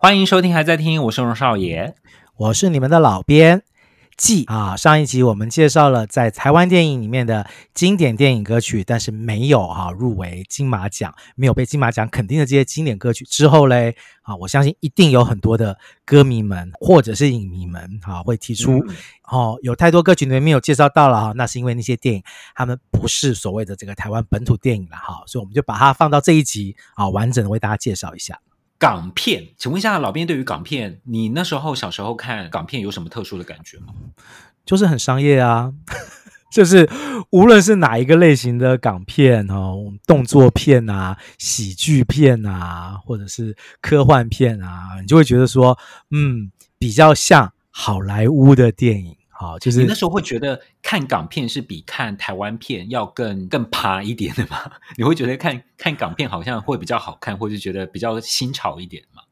欢迎收听，还在听，我是荣少爷，我是你们的老编。季啊，上一集我们介绍了在台湾电影里面的经典电影歌曲，但是没有哈、啊、入围金马奖，没有被金马奖肯定的这些经典歌曲之后嘞，啊，我相信一定有很多的歌迷们或者是影迷们啊会提出，嗯、哦，有太多歌曲里面没有介绍到了哈，那是因为那些电影他们不是所谓的这个台湾本土电影了哈，所以我们就把它放到这一集啊，完整的为大家介绍一下。港片，请问一下老编，对于港片，你那时候小时候看港片有什么特殊的感觉吗？就是很商业啊，就是无论是哪一个类型的港片哦，动作片啊、喜剧片啊，或者是科幻片啊，你就会觉得说，嗯，比较像好莱坞的电影。好，就是你那时候会觉得看港片是比看台湾片要更更趴一点的吗？你会觉得看看港片好像会比较好看，或是觉得比较新潮一点吗？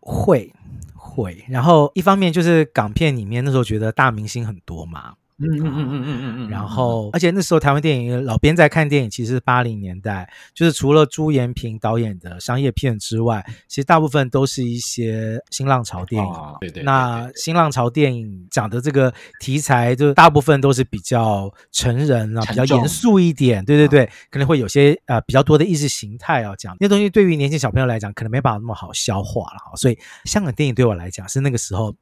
会会，然后一方面就是港片里面那时候觉得大明星很多嘛。嗯嗯嗯嗯嗯嗯嗯，然后，而且那时候台湾电影老编在看电影，其实是八零年代，就是除了朱延平导演的商业片之外，其实大部分都是一些新浪潮电影。哦、对，对，对，对对。那新浪潮电影讲的这个题材，就大部分都是比较成人啊，比较严肃一点。对对对，哦、可能会有些呃比较多的意识形态要讲，那东西对于年轻小朋友来讲，可能没办法那么好消化了哈。所以香港电影对我来讲是那个时候。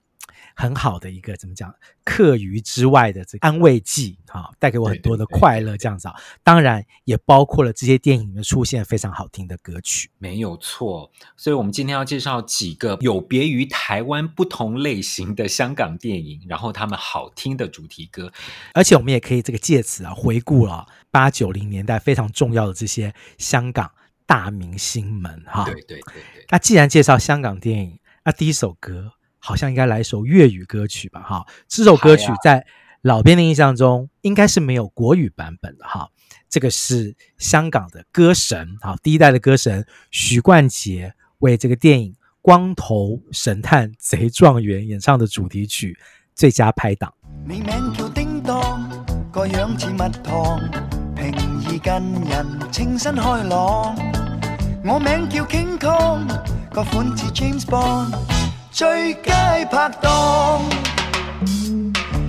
很好的一个怎么讲，课余之外的这个安慰剂啊，带给我很多的快乐，这样子啊，当然也包括了这些电影里面出现非常好听的歌曲，没有错。所以，我们今天要介绍几个有别于台湾不同类型的香港电影，然后他们好听的主题歌，而且我们也可以这个借此啊，回顾了八九零年代非常重要的这些香港大明星们哈。对对对对。那既然介绍香港电影，那第一首歌。好像应该来一首粤语歌曲吧，哈，这首歌曲在老编的印象中应该是没有国语版本的，哈，这个是香港的歌神，哈，第一代的歌神许冠杰为这个电影《光头神探贼状元》演唱的主题曲《最佳拍档》。你名叫叮当，个样似蜜糖，平易近人，清新开朗。我名叫 King Kong，个款似 James Bond。最佳拍档，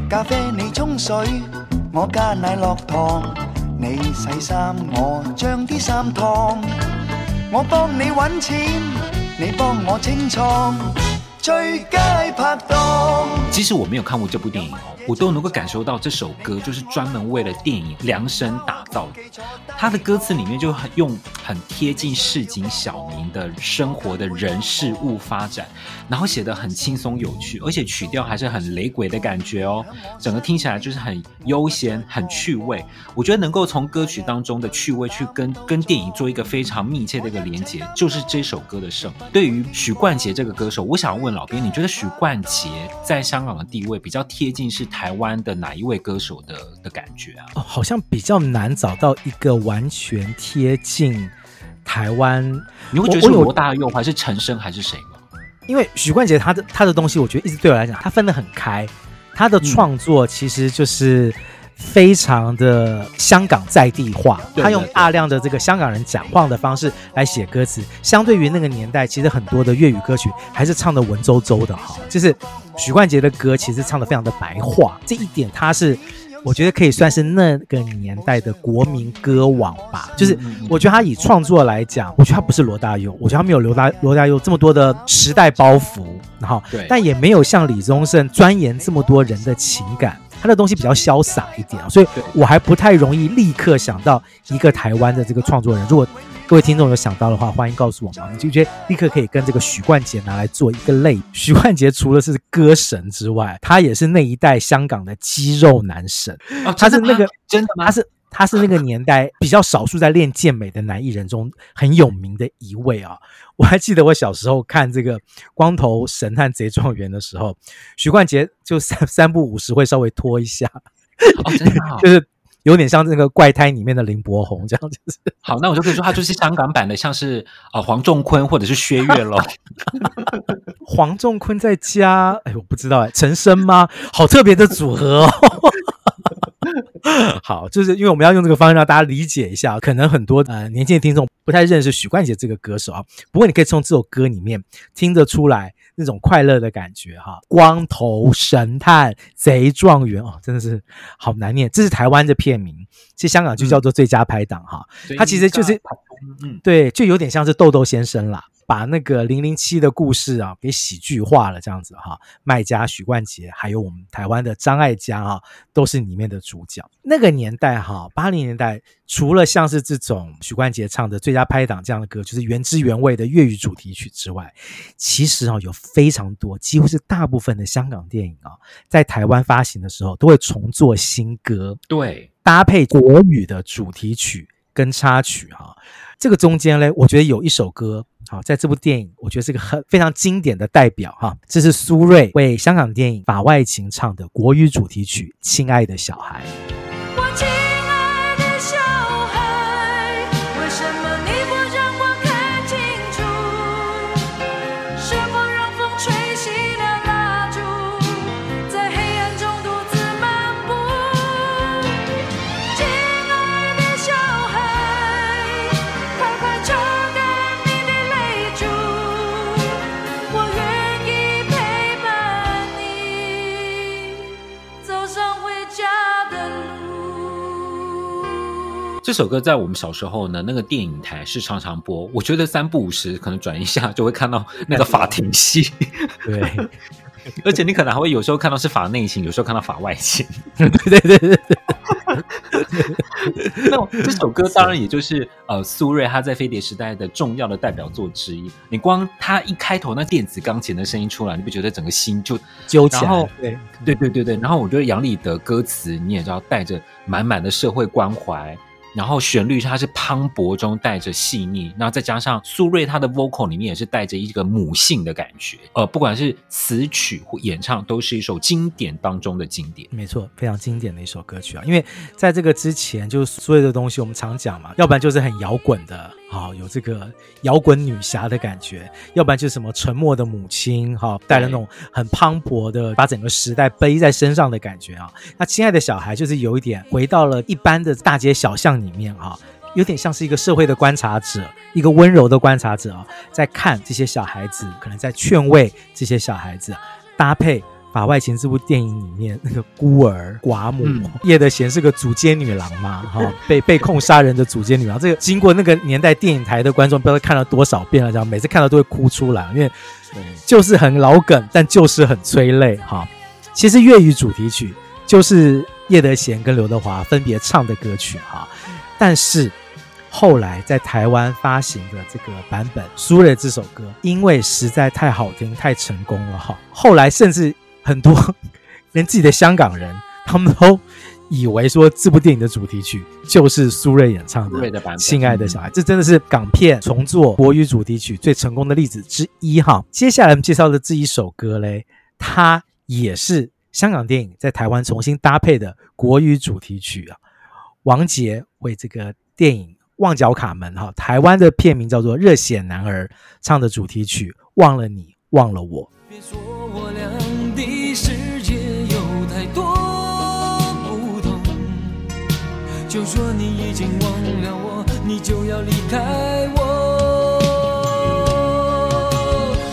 咖啡你冲水，我加奶落糖，你洗衫我将啲衫烫，我帮你揾钱，你帮我清仓，最佳拍档。即使我没有看过这部电影哦。我都能够感受到这首歌就是专门为了电影量身打造的。它的歌词里面就很用很贴近市井小民的生活的人事物发展，然后写的很轻松有趣，而且曲调还是很雷鬼的感觉哦。整个听起来就是很悠闲、很趣味。我觉得能够从歌曲当中的趣味去跟跟电影做一个非常密切的一个连接，就是这首歌的胜。对于许冠杰这个歌手，我想要问老编，你觉得许冠杰在香港的地位比较贴近是台湾的哪一位歌手的的感觉啊？哦，好像比较难找到一个完全贴近台湾。你会觉得是罗大佑还是陈升还是谁吗？因为许冠杰他的他的东西，我觉得一直对我来讲，他分得很开。他的创作其实就是。嗯非常的香港在地化，他用大量的这个香港人讲话的方式来写歌词。相对于那个年代，其实很多的粤语歌曲还是唱的文绉绉的哈。就是许冠杰的歌，其实唱的非常的白话，这一点他是我觉得可以算是那个年代的国民歌王吧。就是我觉得他以创作来讲，我觉得他不是罗大佑，我觉得他没有罗大罗大佑这么多的时代包袱，然后但也没有像李宗盛钻研这么多人的情感。他的东西比较潇洒一点，所以我还不太容易立刻想到一个台湾的这个创作人。如果各位听众有想到的话，欢迎告诉我们。你就觉得立刻可以跟这个许冠杰拿来做一个类。许冠杰除了是歌神之外，他也是那一代香港的肌肉男神。哦，他是那个真的吗？他是。他是那个年代比较少数在练健美的男艺人中很有名的一位啊！我还记得我小时候看这个《光头神探贼状元》的时候，许冠杰就三 三不五十会稍微拖一下，哦，真的就是有点像那个怪胎里面的林柏宏这样子。好，那我就可以说他就是香港版的，像是啊黄仲坤或者是薛岳喽。黄仲坤在家，哎，我不知道哎，陈升吗？好特别的组合哦。好，就是因为我们要用这个方式让大家理解一下，可能很多呃年轻的听众不太认识许冠杰这个歌手啊。不过你可以从这首歌里面听得出来那种快乐的感觉哈。光头神探贼状元哦，真的是好难念。这是台湾的片名，其实香港就叫做最佳拍档哈。它其实就是嗯，对，就有点像是豆豆先生啦。把那个零零七的故事啊给喜剧化了，这样子哈，卖家、许冠杰，还有我们台湾的张艾嘉啊，都是里面的主角。那个年代哈，八零年代，除了像是这种许冠杰唱的《最佳拍档》这样的歌，就是原汁原味的粤语主题曲之外，其实啊，有非常多，几乎是大部分的香港电影啊，在台湾发行的时候，都会重做新歌，对，搭配国语的主题曲跟插曲哈。这个中间呢，我觉得有一首歌。好，在这部电影，我觉得是个很非常经典的代表哈。这是苏芮为香港电影《法外情》唱的国语主题曲《亲爱的小孩》。这首歌在我们小时候呢，那个电影台是常常播。我觉得三不五时可能转一下就会看到那个法庭戏，对，而且你可能还会有时候看到是法内情，有时候看到法外情，对对对对对。那这首歌当然也就是呃苏芮她在飞碟时代的重要的代表作之一。你光她一开头那电子钢琴的声音出来，你不觉得整个心就揪起来？对对对对对，然后我觉得杨丽的歌词你也知道带着满满的社会关怀。然后旋律它是磅礴中带着细腻，然后再加上苏芮她的 vocal 里面也是带着一个母性的感觉，呃，不管是词曲或演唱，都是一首经典当中的经典。没错，非常经典的一首歌曲啊！因为在这个之前，就是所有的东西我们常讲嘛，要不然就是很摇滚的。好，有这个摇滚女侠的感觉，要不然就是什么沉默的母亲，哈，带着那种很磅礴的，把整个时代背在身上的感觉啊。那亲爱的小孩就是有一点回到了一般的大街小巷里面啊，有点像是一个社会的观察者，一个温柔的观察者啊，在看这些小孩子，可能在劝慰这些小孩子，搭配。《法外情》这部电影里面，那个孤儿寡母、嗯、叶德娴是个主奸女郎嘛？哈、哦，被被控杀人的主奸女郎，这个经过那个年代电影台的观众，不知道看了多少遍了，这样每次看到都会哭出来，因为就是很老梗，但就是很催泪哈、哦。其实粤语主题曲就是叶德娴跟刘德华分别唱的歌曲哈、哦，但是后来在台湾发行的这个版本，苏芮这首歌因为实在太好听、太成功了哈、哦，后来甚至。很多连自己的香港人，他们都以为说这部电影的主题曲就是苏芮演唱的《亲爱的小孩》，这真的是港片重做国语主题曲最成功的例子之一哈。接下来我们介绍的这一首歌嘞，它也是香港电影在台湾重新搭配的国语主题曲啊。王杰为这个电影《旺角卡门》哈，台湾的片名叫做《热血男儿》唱的主题曲《忘了你，忘了我》。别说我俩的世界有太多就说你已经忘了我，你就要离开我。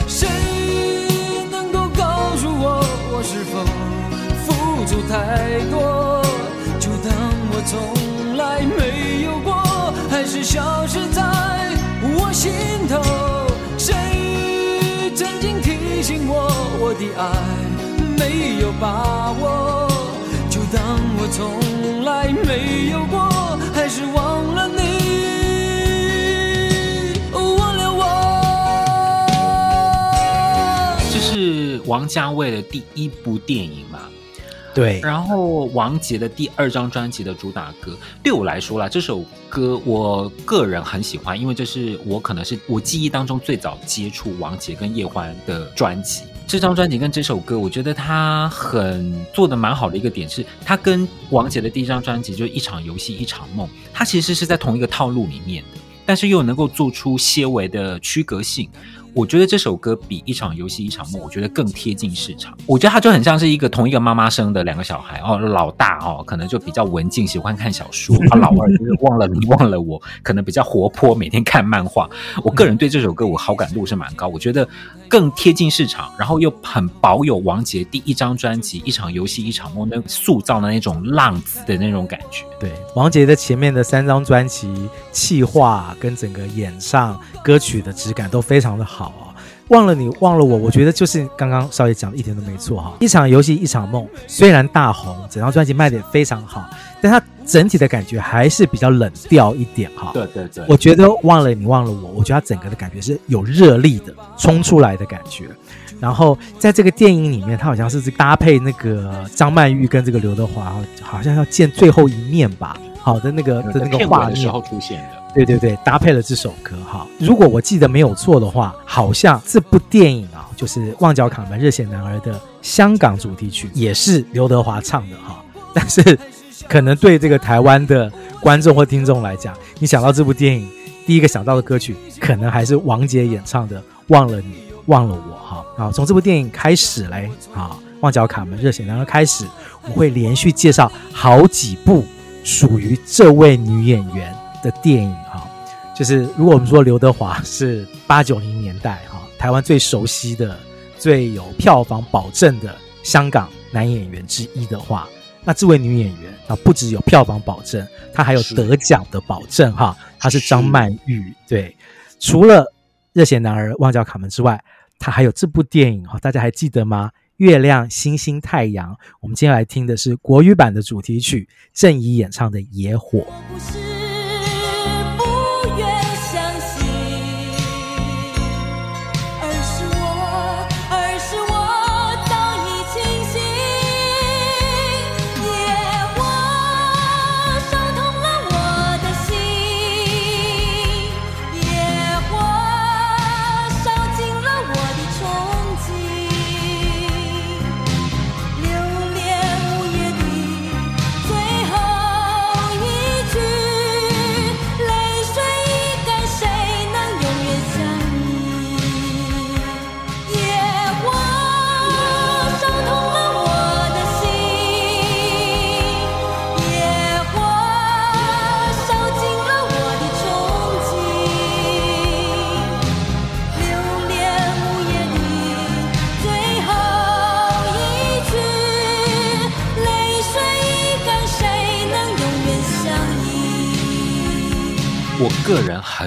谁能够告诉我，我是否付出太多？没有过，还是消失在我心头。谁曾经提醒我，我的爱没有把握？就当我从来没有过，还是忘了你，忘了我。这是王家卫的第一部电影？对。然后王杰的第二张专辑的主打歌，对我来说啦，这首歌我个人很喜欢，因为这是我可能是我记忆当中最早接触王杰跟叶欢的专辑。这张专辑跟这首歌，我觉得他很做得蛮好的一个点是，他跟王杰的第一张专辑就是《一场游戏一场梦》，他其实是在同一个套路里面的，但是又能够做出些微的区隔性。我觉得这首歌比一场游戏一场梦，我觉得更贴近市场。我觉得它就很像是一个同一个妈妈生的两个小孩哦，老大哦可能就比较文静，喜欢看小说，啊老二就是忘了你忘了我，可能比较活泼，每天看漫画。我个人对这首歌我好感度是蛮高，我觉得更贴近市场，然后又很保有王杰第一张专辑一场游戏一场梦那塑造的那种浪子的那种感觉。对，王杰的前面的三张专辑气化跟整个演唱歌曲的质感都非常的好啊。忘了你，忘了我，我觉得就是刚刚少爷讲的一点都没错哈。一场游戏一场梦，虽然大红，整张专辑卖的也非常好，但它整体的感觉还是比较冷调一点哈。对对对，我觉得忘了你，忘了我，我觉得它整个的感觉是有热力的，冲出来的感觉。然后在这个电影里面，它好像是搭配那个张曼玉跟这个刘德华，好像要见最后一面吧。好的那个的那个画面时候出现的。对对对，搭配了这首歌哈。如果我记得没有错的话，好像这部电影啊，就是《旺角卡门热血男儿》的香港主题曲也是刘德华唱的哈。但是，可能对这个台湾的观众或听众来讲，你想到这部电影，第一个想到的歌曲可能还是王杰演唱的《忘了你，忘了我》哈。啊，从这部电影开始嘞啊，《旺角卡门热血男儿》开始，我会连续介绍好几部属于这位女演员的电影哈，就是如果我们说刘德华是八九零年代哈台湾最熟悉的、最有票房保证的香港男演员之一的话，那这位女演员啊不只有票房保证，她还有得奖的保证哈。她是张曼玉，对。除了《热血男儿》《旺角卡门》之外，她还有这部电影哈，大家还记得吗？月亮、星星、太阳。我们接下来听的是国语版的主题曲，郑怡演唱的《野火》。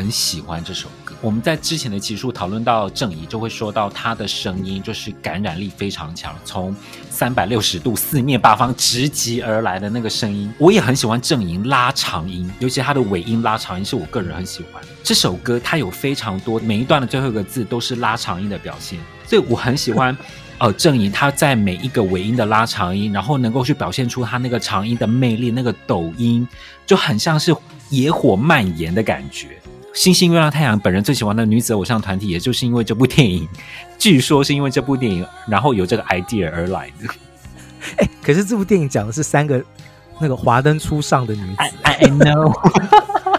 喜欢这首歌。我们在之前的集数讨论到郑怡，就会说到她的声音就是感染力非常强，从三百六十度四面八方直击而来的那个声音。我也很喜欢郑怡拉长音，尤其她的尾音拉长音是我个人很喜欢。这首歌它有非常多每一段的最后一个字都是拉长音的表现，所以我很喜欢。呃，郑怡她在每一个尾音的拉长音，然后能够去表现出她那个长音的魅力，那个抖音就很像是。野火蔓延的感觉，星星、月亮、太阳，本人最喜欢的女子偶像团体，也就是因为这部电影，据说是因为这部电影，然后有这个 idea 而来的。哎、欸，可是这部电影讲的是三个那个华灯初上的女子，I, I know，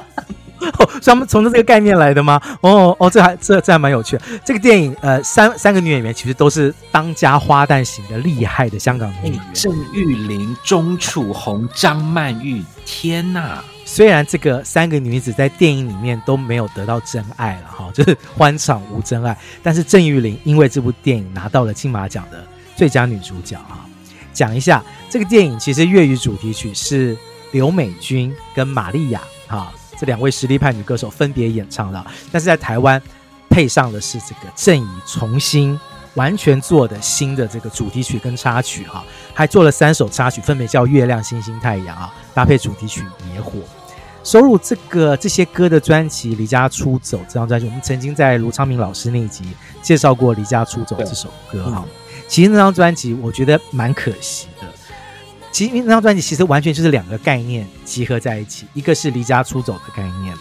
是他们从这个概念来的吗？哦哦，这还这这还蛮有趣的。这个电影，呃，三三个女演员其实都是当家花旦型的厉害的香港女演员，郑裕玲、钟楚红、张曼玉，天哪！虽然这个三个女子在电影里面都没有得到真爱了哈，就是欢场无真爱，但是郑裕玲因为这部电影拿到了金马奖的最佳女主角哈。讲一下这个电影，其实粤语主题曲是刘美君跟玛丽亚哈这两位实力派女歌手分别演唱的，但是在台湾配上的是这个郑怡重新完全做的新的这个主题曲跟插曲哈，还做了三首插曲，分别叫《月亮》《星星》《太阳》啊，搭配主题曲《野火》。收录这个这些歌的专辑《离家出走》这张专辑，我们曾经在卢昌明老师那一集介绍过《离家出走》这首歌哈。其实那张专辑我觉得蛮可惜的。其实那张专辑其实完全就是两个概念集合在一起，一个是离家出走的概念，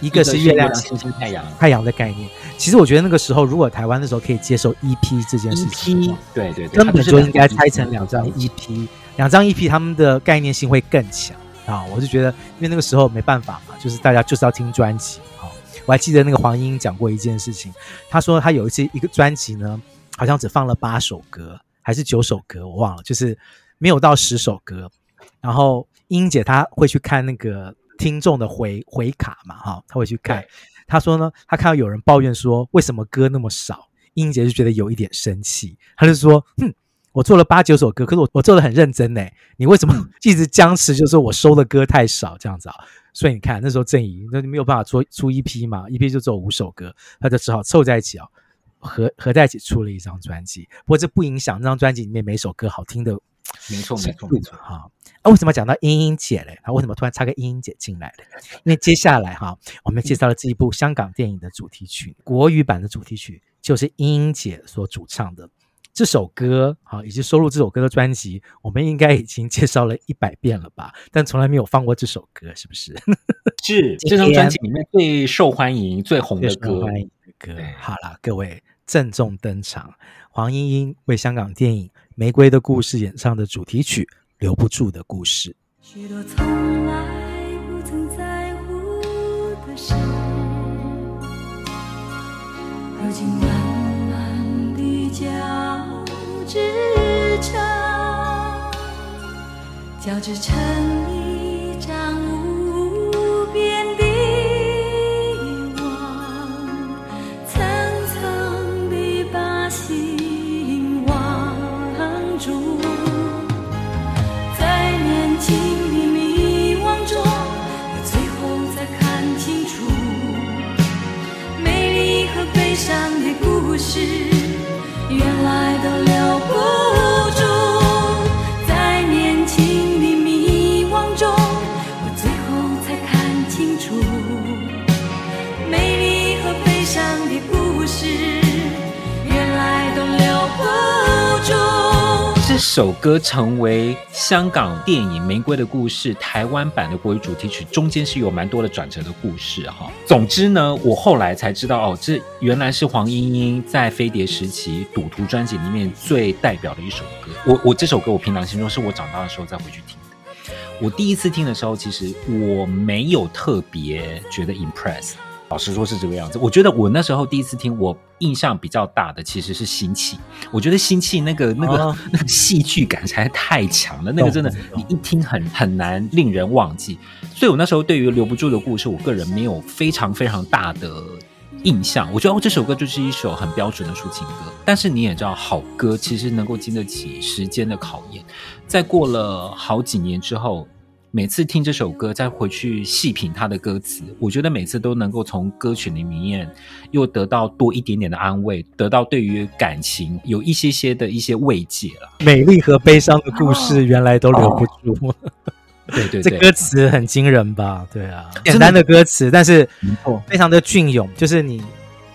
一个是月亮、星星、太阳、太阳的概念。其实我觉得那个时候，如果台湾那时候可以接受 EP 这件事情，对对对，根本就应该拆成两张 EP，两张 EP 他们的概念性会更强。啊，我就觉得，因为那个时候没办法嘛，就是大家就是要听专辑，好，我还记得那个黄莺讲过一件事情，她说她有一次一个专辑呢，好像只放了八首歌还是九首歌，我忘了，就是没有到十首歌。然后莺姐她会去看那个听众的回回卡嘛，哈，她会去看。她说呢，她看到有人抱怨说为什么歌那么少，莺姐就觉得有一点生气，她就说，哼。我做了八九首歌，可是我我做的很认真呢。你为什么一直僵持？就是我收的歌太少这样子啊？所以你看那时候郑怡那没有办法出出一批嘛，一批就只有五首歌，他就只好凑在一起啊，合合在一起出了一张专辑。不过这不影响那张专辑里面每首歌好听的，没错没错没错哈。啊，为什么讲到英英姐嘞？啊，为什么突然插个英英姐进来了？因为接下来哈，我们介绍了这一部香港电影的主题曲，国语版的主题曲就是英英姐所主唱的。这首歌啊，以及收录这首歌的专辑，我们应该已经介绍了一百遍了吧？但从来没有放过这首歌，是不是？是这张专辑里面最受欢迎、最红的歌。欢迎的歌。好了，各位郑重登场，黄莺莺为香港电影《玫瑰的故事》演唱的主题曲《留不住的故事》。许多从来不曾在乎的事，如今交织成，交织成一张无边的网，层层地把心网住，在年轻的迷惘中，最后才看清楚美丽和悲伤的故事。原来都首歌成为香港电影《玫瑰的故事》台湾版的国语主题曲，中间是有蛮多的转折的故事哈。总之呢，我后来才知道哦，这原来是黄莺莺在飞碟时期《赌徒》专辑里面最代表的一首歌。我我这首歌，我凭良心说，是我长大的时候再回去听的。我第一次听的时候，其实我没有特别觉得 impress。老实说，是这个样子。我觉得我那时候第一次听，我印象比较大的其实是《新气》。我觉得《新气》那个那个、哦、那个戏剧感实在太强了，那个真的你一听很很难令人忘记。所以我那时候对于《留不住的故事》，我个人没有非常非常大的印象。我觉得哦，这首歌就是一首很标准的抒情歌。但是你也知道，好歌其实能够经得起时间的考验。在过了好几年之后。每次听这首歌，再回去细品他的歌词，我觉得每次都能够从歌曲里面又得到多一点点的安慰，得到对于感情有一些些的一些慰藉了。美丽和悲伤的故事原来都留不住，哦、对，对对，这歌词很惊人吧？对啊，简单的歌词，但是非常的隽永，就是你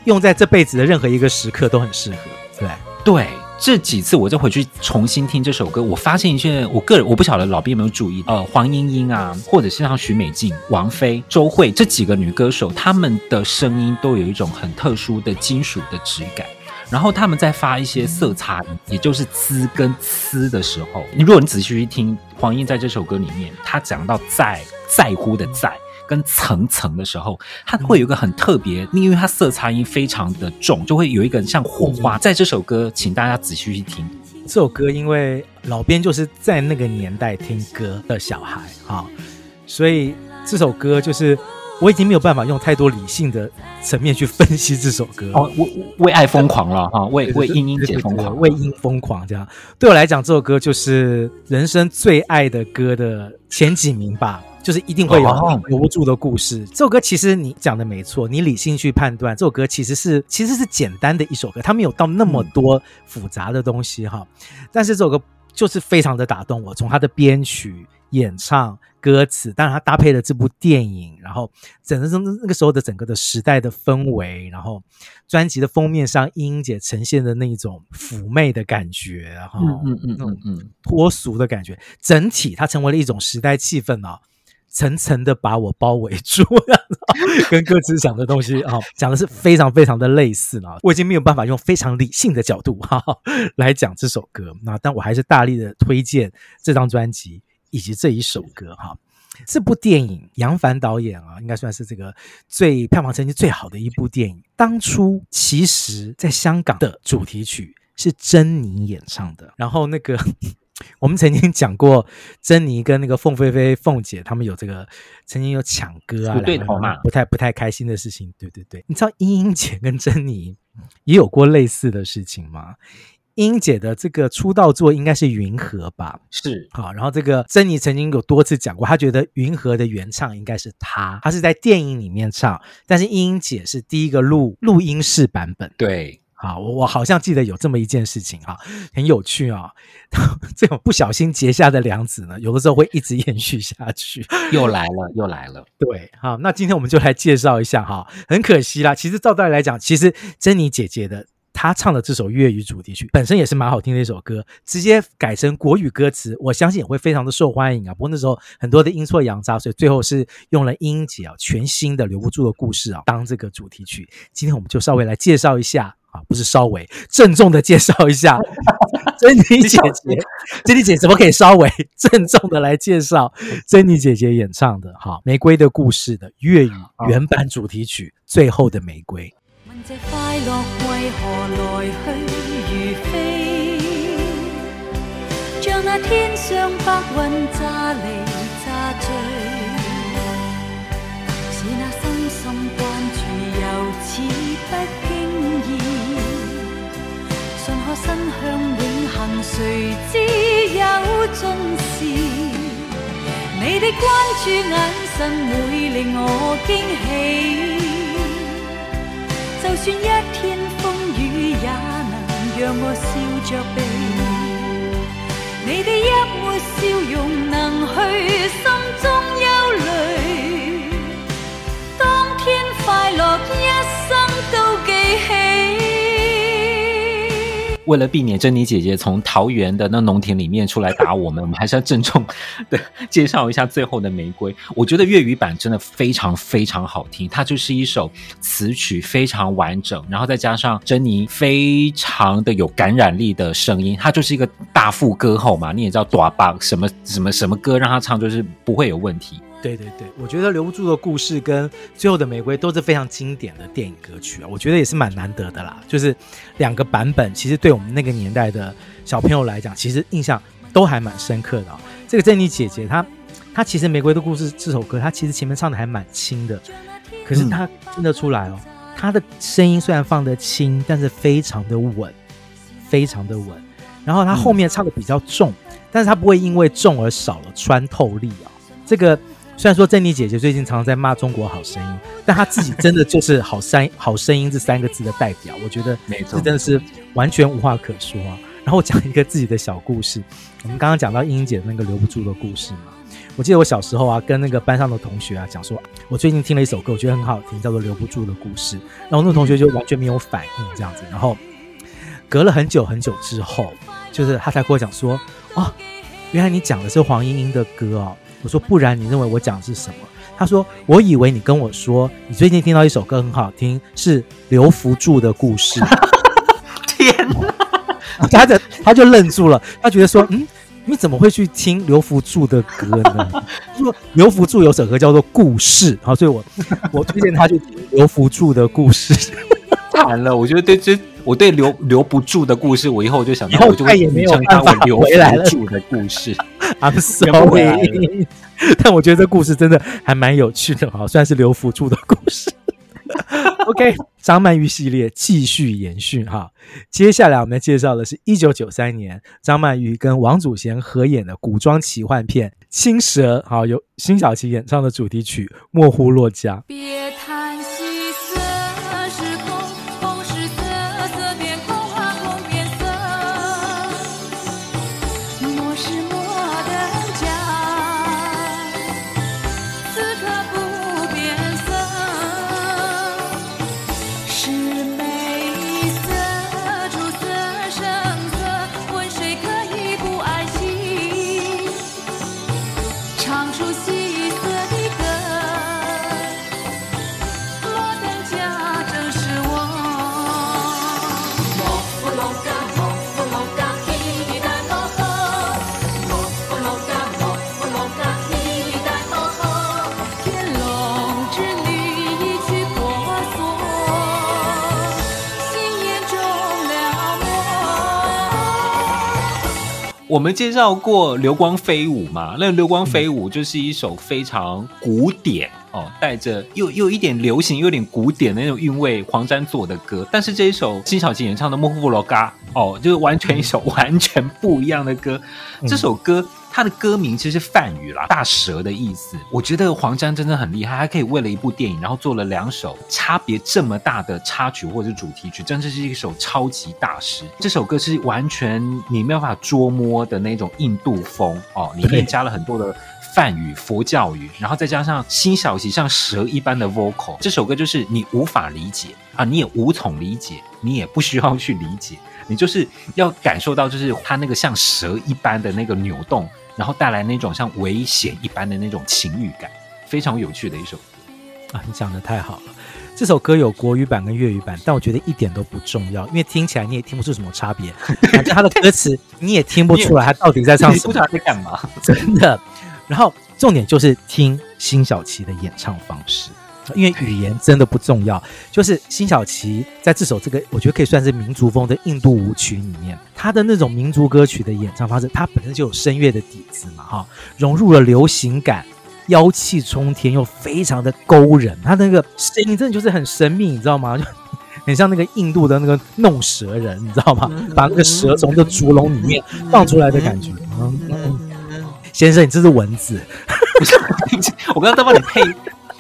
用在这辈子的任何一个时刻都很适合。对对。这几次我就回去重新听这首歌，我发现一些，我个人我不晓得老毕有没有注意，呃，黄莺莺啊，或者是像许美静、王菲、周蕙这几个女歌手，她们的声音都有一种很特殊的金属的质感。然后她们在发一些色差，也就是滋跟呲的时候，你如果你仔细去听黄莺在这首歌里面，她讲到在在乎的在。跟层层的时候，它会有一个很特别，因为它色差音非常的重，就会有一个像火花。在这首歌，请大家仔细去听这首歌，因为老编就是在那个年代听歌的小孩啊，所以这首歌就是我已经没有办法用太多理性的层面去分析这首歌哦，为为爱疯狂了哈，为为英英姐疯狂，为英疯狂这样。对我来讲，这首歌就是人生最爱的歌的前几名吧。就是一定会有留不住的故事。这首歌其实你讲的没错，你理性去判断，这首歌其实是其实是简单的一首歌，它没有到那么多复杂的东西哈。但是这首歌就是非常的打动我，从它的编曲、演唱、歌词，当然它搭配了这部电影，然后整个那个时候的整个的时代的氛围，然后专辑的封面上，英姐呈现的那种妩媚的感觉哈，嗯嗯嗯嗯嗯，脱俗的感觉，整体它成为了一种时代气氛啊。层层的把我包围住，跟歌词讲的东西啊，讲的是非常非常的类似啊。我已经没有办法用非常理性的角度哈来讲这首歌，那但我还是大力的推荐这张专辑以及这一首歌哈。这部电影杨凡导演啊，应该算是这个最票房成绩最好的一部电影。当初其实在香港的主题曲是珍妮演唱的，然后那个我们曾经讲过，珍妮跟那个凤飞飞凤姐他们有这个曾经有抢歌啊，对头嘛，不太不太开心的事情。对对对，你知道英英姐跟珍妮也有过类似的事情吗？英姐的这个出道作应该是《云河》吧？是，好，然后这个珍妮曾经有多次讲过，她觉得《云河》的原唱应该是她，她是在电影里面唱，但是英英姐是第一个录录音室版本。对，好，我我好像记得有这么一件事情哈，很有趣啊、哦。这种不小心结下的梁子呢，有的时候会一直延续下去。又来了，又来了。对，好，那今天我们就来介绍一下哈。很可惜啦，其实照道理来讲，其实珍妮姐姐的。她唱的这首粤语主题曲本身也是蛮好听的一首歌，直接改成国语歌词，我相信也会非常的受欢迎啊。不过那时候很多的阴错阳差，所以最后是用了英姐啊全新的留不住的故事啊当这个主题曲。今天我们就稍微来介绍一下啊，不是稍微郑重的介绍一下 珍妮姐姐，珍妮姐怎么可以稍微郑重的来介绍珍妮姐姐演唱的哈《玫瑰的故事》的粤语原版主题曲《最后的玫瑰》。问这快乐为何来去如飞？像那天上白云炸离身向永恒，谁知有尽时？你的关注眼神会令我惊喜。就算一天风雨也能让我笑着避，你的一抹笑容能去心中忧虑，为了避免珍妮姐姐从桃园的那农田里面出来打我们，我们还是要郑重的 介绍一下《最后的玫瑰》。我觉得粤语版真的非常非常好听，它就是一首词曲非常完整，然后再加上珍妮非常的有感染力的声音，它就是一个大副歌后嘛。你也知道，大把什么什么什么歌让她唱，就是不会有问题。对对对，我觉得留不住的故事跟最后的玫瑰都是非常经典的电影歌曲啊，我觉得也是蛮难得的啦。就是两个版本，其实对我们那个年代的小朋友来讲，其实印象都还蛮深刻的啊。这个珍妮姐姐，她她其实《玫瑰的故事》这首歌，她其实前面唱的还蛮轻的，可是她听得出来哦，她的声音虽然放得轻，但是非常的稳，非常的稳。然后她后面唱的比较重，但是她不会因为重而少了穿透力啊。这个。虽然说珍妮姐姐最近常常在骂中国好声音，但她自己真的就是好声 好声音这三个字的代表，我觉得这真的是完全无话可说啊。然后我讲一个自己的小故事，我们刚刚讲到英英姐的那个留不住的故事嘛，我记得我小时候啊，跟那个班上的同学啊讲说，我最近听了一首歌，我觉得很好听，叫做《留不住的故事》，然后那个同学就完全没有反应这样子，然后隔了很久很久之后，就是他才跟我讲说，哦，原来你讲的是黄莺莺的歌哦。我说，不然你认为我讲的是什么？他说，我以为你跟我说你最近听到一首歌很好听，是刘福柱的故事。天哪！他的他就愣住了，他觉得说，嗯，你怎么会去听刘福柱的歌呢？他说刘福柱有首歌叫做《故事》，好，所以我我推荐他去听刘福柱的故事。惨了，我觉得对这我对留留不住的故事，我以后我就想到，我就会也没有办法留回来住的故事。I'm sorry，但我觉得这故事真的还蛮有趣的哈，算是留不住的故事。OK，张曼玉系列继续延续哈，接下来我们介绍的是一九九三年张曼玉跟王祖贤合演的古装奇幻片《青蛇》，好，由辛晓琪演唱的主题曲《莫呼洛家》。我们介绍过《流光飞舞》嘛？那《流光飞舞》就是一首非常古典哦，带着又又一点流行，又有点古典的那种韵味，黄沾作的歌。但是这一首辛晓琪演唱的《莫呼罗嘎》哦，就是完全一首 完全不一样的歌。这首歌。他的歌名其实是梵语啦，大蛇的意思。我觉得黄沾真的很厉害，他可以为了一部电影，然后做了两首差别这么大的插曲或者主题曲，真的是一首超级大师。这首歌是完全你没有办法捉摸的那种印度风哦，里面加了很多的梵语、佛教语，然后再加上辛晓琪像蛇一般的 vocal，这首歌就是你无法理解啊，你也无从理解，你也不需要去理解。你就是要感受到，就是它那个像蛇一般的那个扭动，然后带来那种像危险一般的那种情欲感，非常有趣的一首歌啊！你讲的太好了。这首歌有国语版跟粤语版，但我觉得一点都不重要，因为听起来你也听不出什么差别。反正他的歌词你也听不出来他到底在唱什么，他在干嘛？真的。然后重点就是听辛晓琪的演唱方式。因为语言真的不重要，就是辛晓琪在这首这个，我觉得可以算是民族风的印度舞曲里面，他的那种民族歌曲的演唱方式，他本身就有声乐的底子嘛，哈，融入了流行感，妖气冲天，又非常的勾人，他那个声音真的就是很神秘，你知道吗？就 很像那个印度的那个弄蛇人，你知道吗？把那个蛇从这竹笼里面放出来的感觉。嗯嗯，先生，你这是蚊子？不是，我刚刚在帮你配。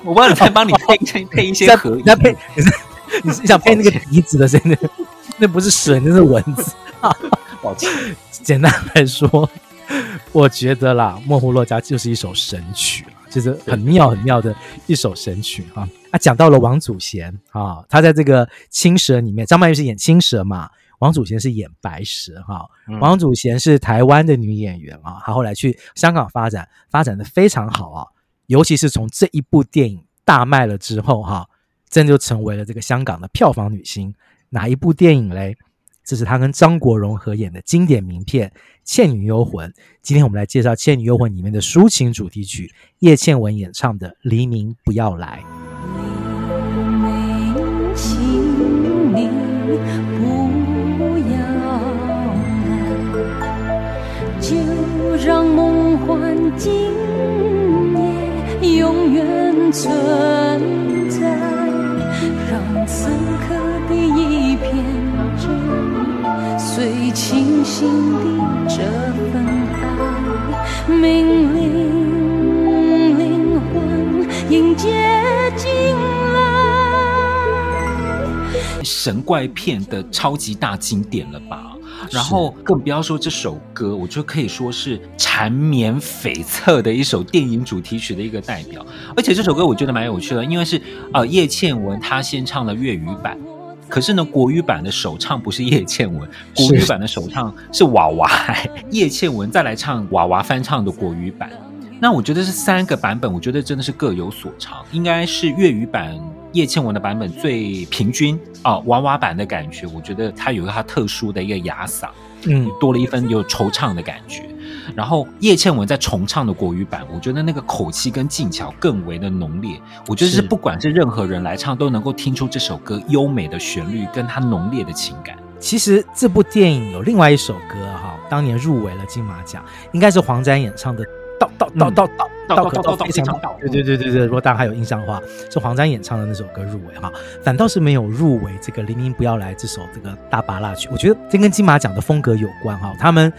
我忘了再帮你配配配一些和音，那配你是 你是想配那个笛子的声音？那不是蛇，那是蚊子。抱歉，简单来说，我觉得啦，《莫呼洛迦》就是一首神曲，就是很妙很妙的一首神曲哈。啊，讲到了王祖贤啊，他在这个青蛇里面，张曼玉是演青蛇嘛，王祖贤是演白蛇哈。王祖贤是台湾的女演员啊，她后来去香港发展，发展的非常好啊。尤其是从这一部电影大卖了之后，哈，真就成为了这个香港的票房女星。哪一部电影嘞？这是她跟张国荣合演的经典名片《倩女幽魂》。今天我们来介绍《倩女幽魂》里面的抒情主题曲，叶倩文演唱的《黎明不要来》。黎明，请你不要来，就让梦幻境。永远存在，让此刻的一片真，随清醒的这份爱，命令灵魂迎接进来。神怪片的超级大经典了吧？然后更不要说这首歌，我觉得可以说是缠绵悱恻的一首电影主题曲的一个代表。而且这首歌我觉得蛮有趣的，因为是呃叶倩文她先唱了粤语版，可是呢国语版的首唱不是叶倩文，国语版的首唱是娃娃，叶倩文再来唱娃娃翻唱的国语版。那我觉得这三个版本，我觉得真的是各有所长，应该是粤语版叶倩文的版本最平均啊，娃娃版的感觉，我觉得它有一个它特殊的一个哑嗓，嗯，多了一分有惆怅的感觉。然后叶倩文在重唱的国语版，我觉得那个口气跟技巧更为的浓烈，我觉得是不管是任何人来唱都能够听出这首歌优美的旋律跟它浓烈的情感。其实这部电影有另外一首歌哈，当年入围了金马奖，应该是黄沾演唱的。道道道道道道可道非常道，对对对对对，如果大家还有印象的话，是黄沾演唱的那首歌入围哈，反倒是没有入围这个《黎明不要来》这首这个大芭拉曲。我觉得这跟金马奖的风格有关哈，他们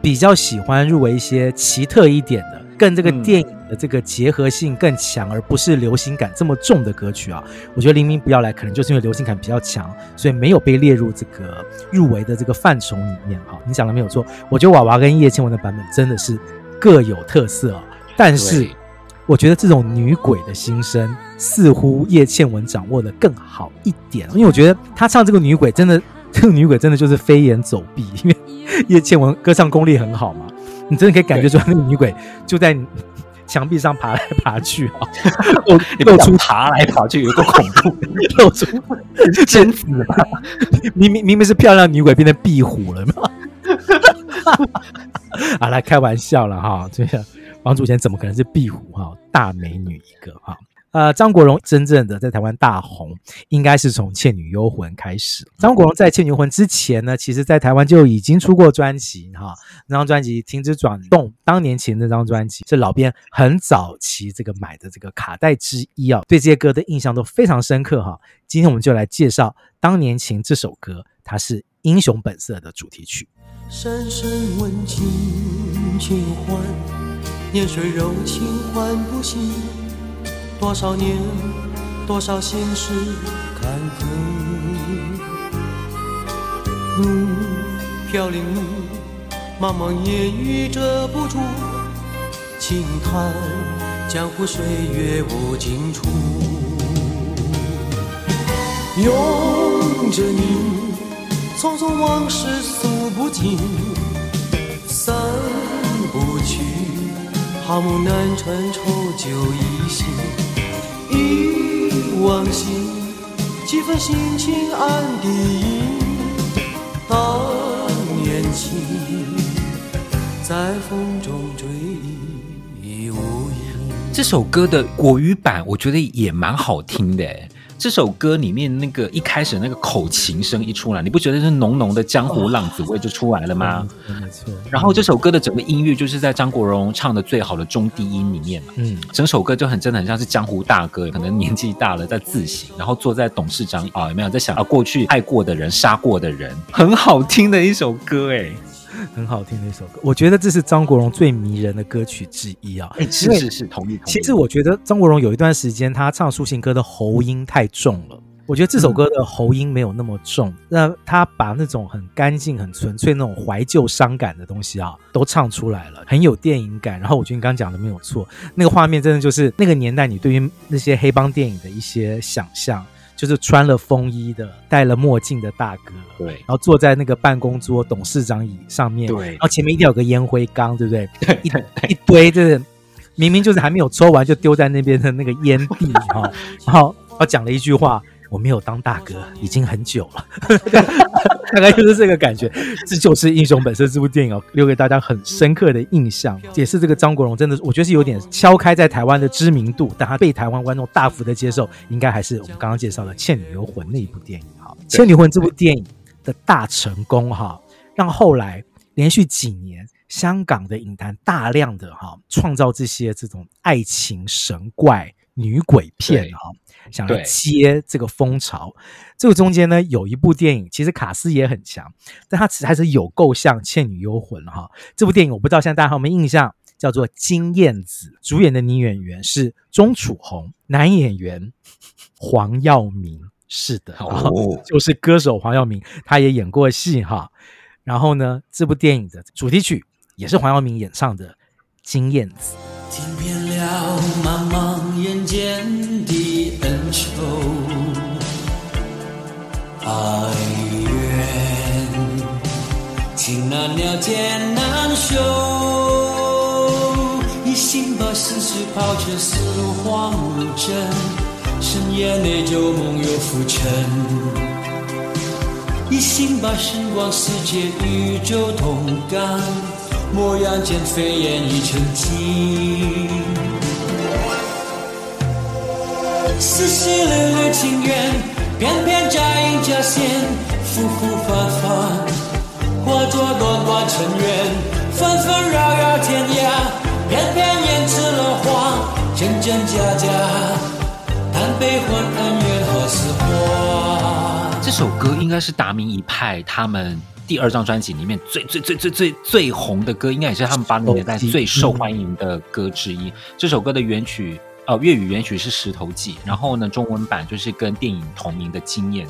比较喜欢入围一些奇特一点的，跟这个电影的这个结合性更强，而不是流行感这么重的歌曲啊。我觉得《黎明不要来》可能就是因为流行感比较强，所以没有被列入这个入围的这个范畴里面哈。你讲的没有错，我觉得娃娃跟叶倩文的版本真的是。各有特色，但是我觉得这种女鬼的心声似乎叶倩文掌握的更好一点，因为我觉得她唱这个女鬼真的，这个女鬼真的就是飞檐走壁，因 为叶倩文歌唱功力很好嘛，你真的可以感觉出来那个女鬼就在墙壁上爬来爬去啊，露出爬来爬去有个恐怖，露出贞子吧，明明明明是漂亮女鬼变成壁虎了嘛。啊，来开玩笑了哈，这个王祖贤怎么可能是壁虎哈？大美女一个哈。呃，张国荣真正的在台湾大红，应该是从《倩女幽魂》开始。张国荣在《倩女幽魂》之前呢，其实在台湾就已经出过专辑哈。那张专辑《停止转动》，当年前那张专辑是老编很早期这个买的这个卡带之一啊，对这些歌的印象都非常深刻哈。今天我们就来介绍《当年情》这首歌，它是《英雄本色》的主题曲。深深问情情欢，年岁柔情唤不醒。多少年，多少心事坎坷。路飘零，茫茫烟雨遮不住。轻叹江湖岁月无尽处。拥着你，匆匆往事诉不尽，散不去，好梦难传，愁酒一醒。忆往昔，几分心情暗低吟。当年情，在风中追忆无影。这首歌的国语版，我觉得也蛮好听的。这首歌里面那个一开始那个口琴声一出来，你不觉得是浓浓的江湖浪子味就出来了吗？没错。然后这首歌的整个音乐就是在张国荣唱的最好的中低音里面嘛，嗯，整首歌就很真的很像是江湖大哥，可能年纪大了在自省，然后坐在董事长啊有没有在想啊过去爱过的人杀过的人，很好听的一首歌哎。很好听的一首歌，我觉得这是张国荣最迷人的歌曲之一啊！哎，是是是，同意。其实我觉得张国荣有一段时间他唱抒情歌的喉音太重了，我觉得这首歌的喉音没有那么重，那他把那种很干净、很纯粹那种怀旧伤感的东西啊，都唱出来了，很有电影感。然后我觉得你刚刚讲的没有错，那个画面真的就是那个年代你对于那些黑帮电影的一些想象。就是穿了风衣的、戴了墨镜的大哥，对，然后坐在那个办公桌董事长椅上面，对，然后前面一定要有个烟灰缸，对不对？对，一一堆就是明明就是还没有抽完就丢在那边的那个烟蒂哈，然后他讲了一句话。我没有当大哥已经很久了，大概就是这个感觉。这就是《英雄本色》这部电影哦，留给大家很深刻的印象。也是这个张国荣，真的，我觉得是有点敲开在台湾的知名度，但他被台湾观众大幅的接受，应该还是我们刚刚介绍的《倩女幽魂》那一部电影哈。《倩女幽魂》这部电影的大成功哈，让后来连续几年香港的影坛大量的哈创造这些这种爱情神怪女鬼片哈。想来接这个风潮，这个中间呢，有一部电影，其实卡斯也很强，但它其实还是有够像《倩女幽魂》哈。这部电影我不知道现在大家还有没有印象，叫做《金燕子》，主演的女演员是钟楚红，男演员黄耀明，是的，哦，就是歌手黄耀明，他也演过戏哈。然后呢，这部电影的主题曲也是黄耀明演唱的《金燕子》。听遍了茫茫人间哀怨，情难了，剑难休，一心把心事抛却，死荒如真，深夜内旧梦又浮沉，一心把神光世界宇宙同感。模样间飞燕已成金，丝丝缕缕情缘，偏偏假阴假仙，复复反反，化作短短尘缘，纷纷扰扰天涯，偏偏胭脂了花，真真假假，但悲欢恩怨何时华？这首歌应该是达明一派他们。第二张专辑里面最最最最最最红的歌，应该也是他们八零年代最受欢迎的歌之一。这首歌的原曲，呃，粤语原曲是《石头记》，然后呢，中文版就是跟电影同名的《经验》。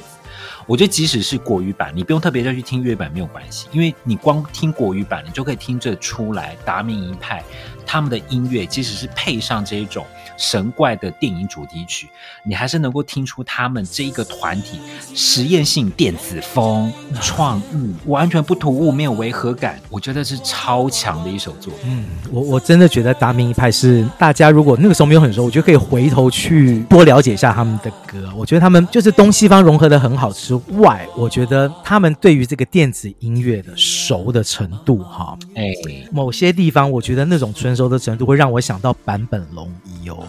我觉得即使是国语版，你不用特别再去听粤语版没有关系，因为你光听国语版，你就可以听这出来达明一派他们的音乐，即使是配上这一种。神怪的电影主题曲，你还是能够听出他们这一个团体实验性电子风创意完全不突兀，没有违和感，我觉得是超强的一首作。嗯，我我真的觉得达明一派是大家如果那个时候没有很熟，我觉得可以回头去多了解一下他们的歌。我觉得他们就是东西方融合的很好之外，我觉得他们对于这个电子音乐的熟的程度，哈，哎，某些地方我觉得那种纯熟的程度会让我想到坂本龙一哦。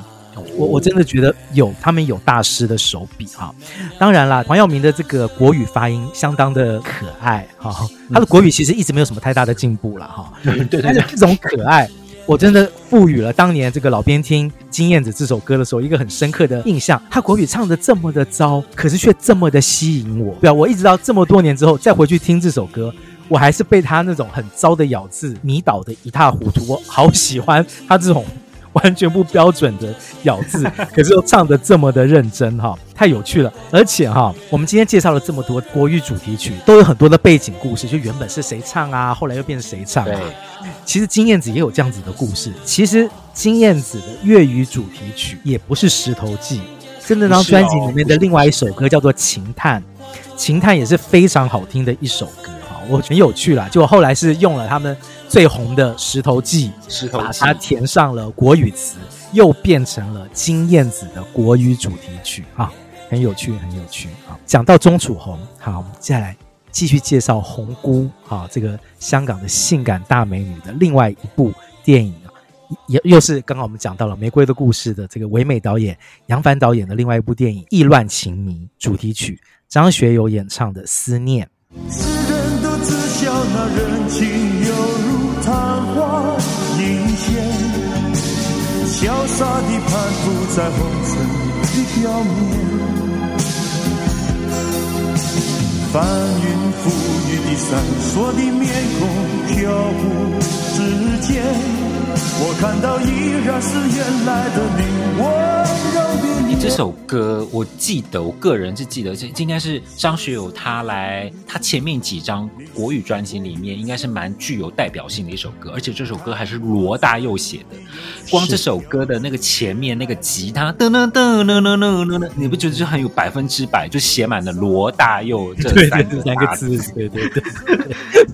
我我真的觉得有他们有大师的手笔哈。当然啦，黄耀明的这个国语发音相当的可爱哈，他的国语其实一直没有什么太大的进步了哈。对对对，但是这种可爱，我真的赋予了当年这个老边听金燕子这首歌的时候一个很深刻的印象。他国语唱的这么的糟，可是却这么的吸引我。对啊，我一直到这么多年之后再回去听这首歌，我还是被他那种很糟的咬字迷倒的一塌糊涂。我好喜欢他这种。完全不标准的咬字，可是又唱的这么的认真哈，太有趣了。而且哈，我们今天介绍了这么多国语主题曲，都有很多的背景故事，就原本是谁唱啊，后来又变成谁唱啊。对，其实金燕子也有这样子的故事。其实金燕子的粤语主题曲也不是《石头记》，是那张专辑里面的另外一首歌，叫做《情探》。《情探》也是非常好听的一首歌哈，我很有趣啦。就后来是用了他们。最红的《石头记》，石头把它填上了国语词，又变成了金燕子的国语主题曲啊，很有趣，很有趣啊。讲到钟楚红，好，我们接下来继续介绍红姑啊，这个香港的性感大美女的另外一部电影啊，也又是刚刚我们讲到了《玫瑰的故事》的这个唯美导演杨凡导演的另外一部电影《意乱情迷》主题曲，张学友演唱的《思念》。潇洒地攀附在红尘的表面，翻云覆雨的闪烁的面孔飘忽之间，我看到依然是原来的你，温柔的你。这首歌我记得，我个人是记得，这应该是张学友他来他前面几张国语专辑里面，应该是蛮具有代表性的一首歌，而且这首歌还是罗大佑写的。光这首歌的那个前面那个吉他噔噔噔噔噔噔噔，你不觉得就很有百分之百就写满了罗大佑这三个三个字？对对对，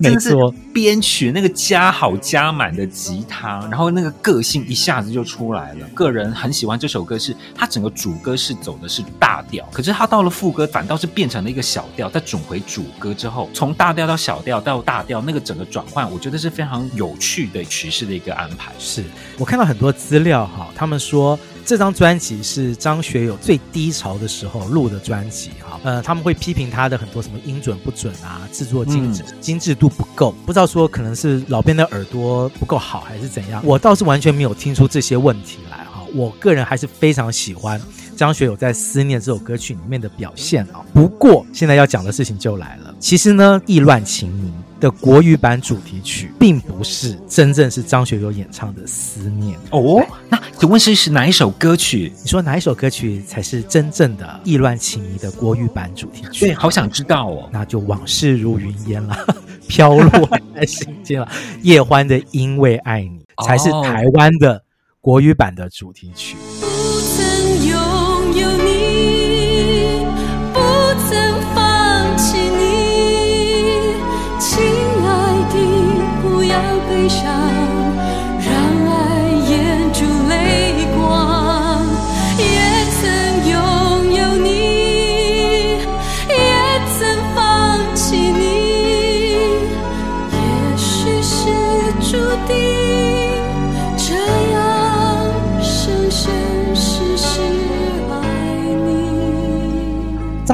没错。编曲那个加好加满的吉他，然后那个个性一下子就出来了。个人很喜欢这首歌，是它整个主。歌是走的是大调，可是它到了副歌反倒是变成了一个小调，再转回主歌之后，从大调到小调到大调，那个整个转换，我觉得是非常有趣的曲式的一个安排。是我看到很多资料哈，他们说这张专辑是张学友最低潮的时候录的专辑哈，呃，他们会批评他的很多什么音准不准啊，制作精致、嗯、精致度不够，不知道说可能是老编的耳朵不够好还是怎样，我倒是完全没有听出这些问题来哈，我个人还是非常喜欢。张学友在《思念》这首歌曲里面的表现啊，不过现在要讲的事情就来了。其实呢，《意乱情迷》的国语版主题曲并不是真正是张学友演唱的《思念》哦。那请问是是哪一首歌曲？你说哪一首歌曲才是真正的《意乱情迷》的国语版主题曲？对，好想知道哦。那就往事如云烟了，飘落在心间了。叶欢的《因为爱你》才是台湾的国语版的主题曲。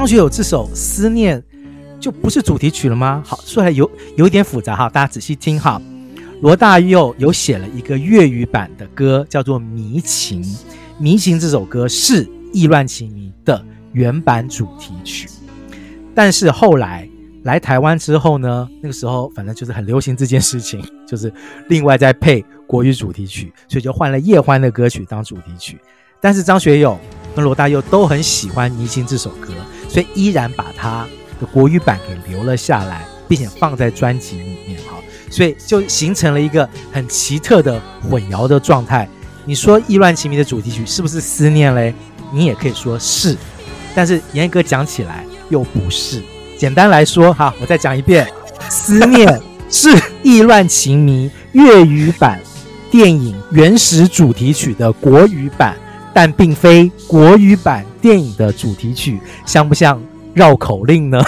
张学友这首《思念》就不是主题曲了吗？好，说来有有点复杂哈，大家仔细听哈。罗大佑有写了一个粤语版的歌，叫做《迷情》。《迷情》这首歌是《意乱情迷》的原版主题曲，但是后来来台湾之后呢，那个时候反正就是很流行这件事情，就是另外再配国语主题曲，所以就换了叶欢的歌曲当主题曲。但是张学友跟罗大佑都很喜欢《迷情》这首歌。所以依然把他的国语版给留了下来，并且放在专辑里面哈，所以就形成了一个很奇特的混淆的状态。你说《意乱情迷》的主题曲是不是思念嘞？你也可以说是，但是严格讲起来又不是。简单来说哈，我再讲一遍，《思念》是《意乱情迷》粤语版电影原始主题曲的国语版。但并非国语版电影的主题曲，像不像绕口令呢？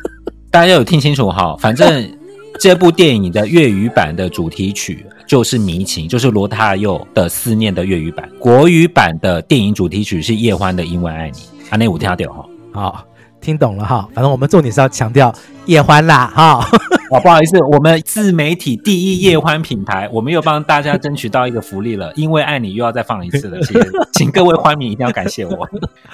大家有听清楚哈？反正 这部电影的粤语版的主题曲就是《迷情》，就是罗大佑的《思念》的粤语版。国语版的电影主题曲是叶欢的《因为爱你》。啊，那五条掉哈，好，听懂了哈。反正我们重点是要强调叶欢啦，哈。哦，不好意思，我们自媒体第一叶欢品牌，我们又帮大家争取到一个福利了，因为爱你又要再放一次了，请请各位欢迷一定要感谢我。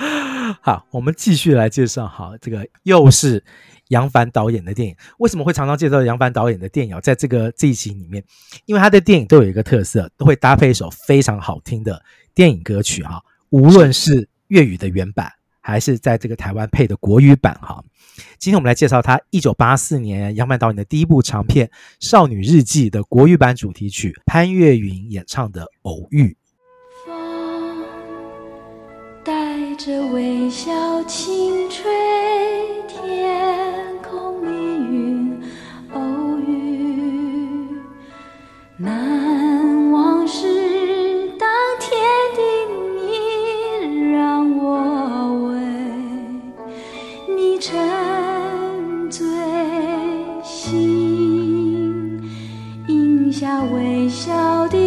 好，我们继续来介绍，好，这个又是杨凡导演的电影。为什么会常常介绍杨凡导演的电影？在这个这一集里面，因为他的电影都有一个特色，都会搭配一首非常好听的电影歌曲，哈，无论是粤语的原版，还是在这个台湾配的国语版，哈。今天我们来介绍他一九八四年杨曼导演的第一部长片《少女日记》的国语版主题曲，潘越云演唱的《偶遇》。风带着微笑轻吹，天空密云偶遇，难忘是沉醉心印下微笑的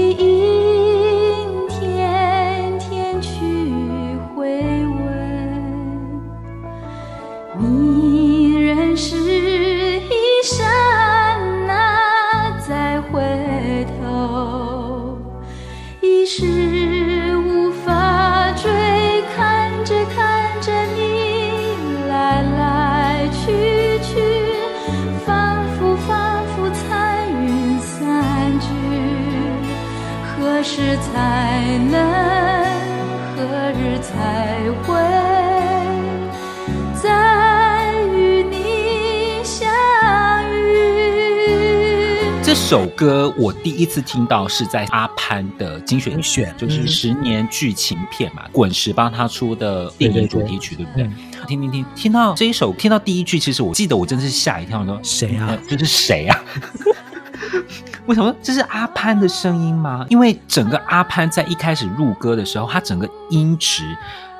首歌我第一次听到是在阿潘的精选选，就是十年剧情片嘛，滚石帮他出的电影主题曲，对不对？听听听，听到这一首，听到第一句，其实我记得我真的是吓一跳，说谁啊？这是谁啊？为什么这是阿潘的声音吗？因为整个阿潘在一开始入歌的时候，他整个音质，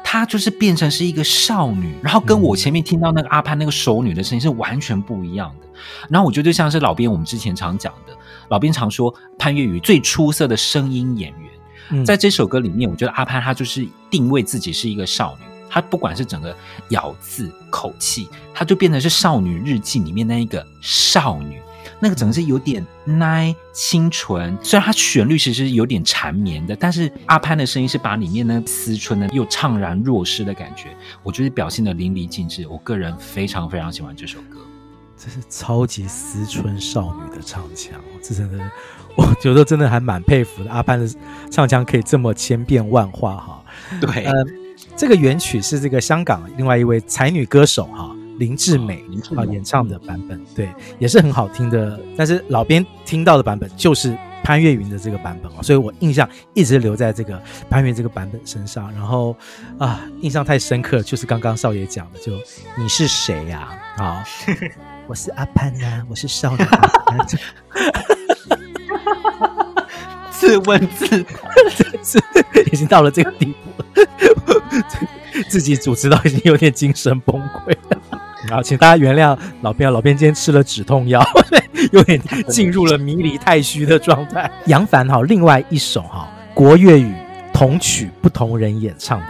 他就是变成是一个少女，然后跟我前面听到那个阿潘那个熟女的声音是完全不一样的。然后我觉得就像是老编我们之前常讲的，老编常说潘越云最出色的声音演员，在这首歌里面，我觉得阿潘他就是定位自己是一个少女，她不管是整个咬字口气，她就变成是少女日记里面那一个少女。那个整个是有点奶清纯，虽然它旋律其实是有点缠绵的，但是阿潘的声音是把里面那思春的又怅然若失的感觉，我觉得表现的淋漓尽致。我个人非常非常喜欢这首歌，这是超级思春少女的唱腔，这真的，我觉得真的还蛮佩服的。阿潘的唱腔可以这么千变万化哈。对，呃，这个原曲是这个香港另外一位才女歌手哈。林志美啊演唱的版本，对，也是很好听的。但是老编听到的版本就是潘越云的这个版本啊，所以我印象一直留在这个潘越这个版本身上。然后啊，印象太深刻，就是刚刚少爷讲的，就你是谁呀？啊，我是阿潘呐，我是少爷。自问自答，已经到了这个地步了，自己主持到已经有点精神崩溃了。好，请大家原谅老编，老编今天吃了止痛药，有点进入了迷离太虚的状态。杨凡哈，另外一首哈国粤语同曲不同人演唱的，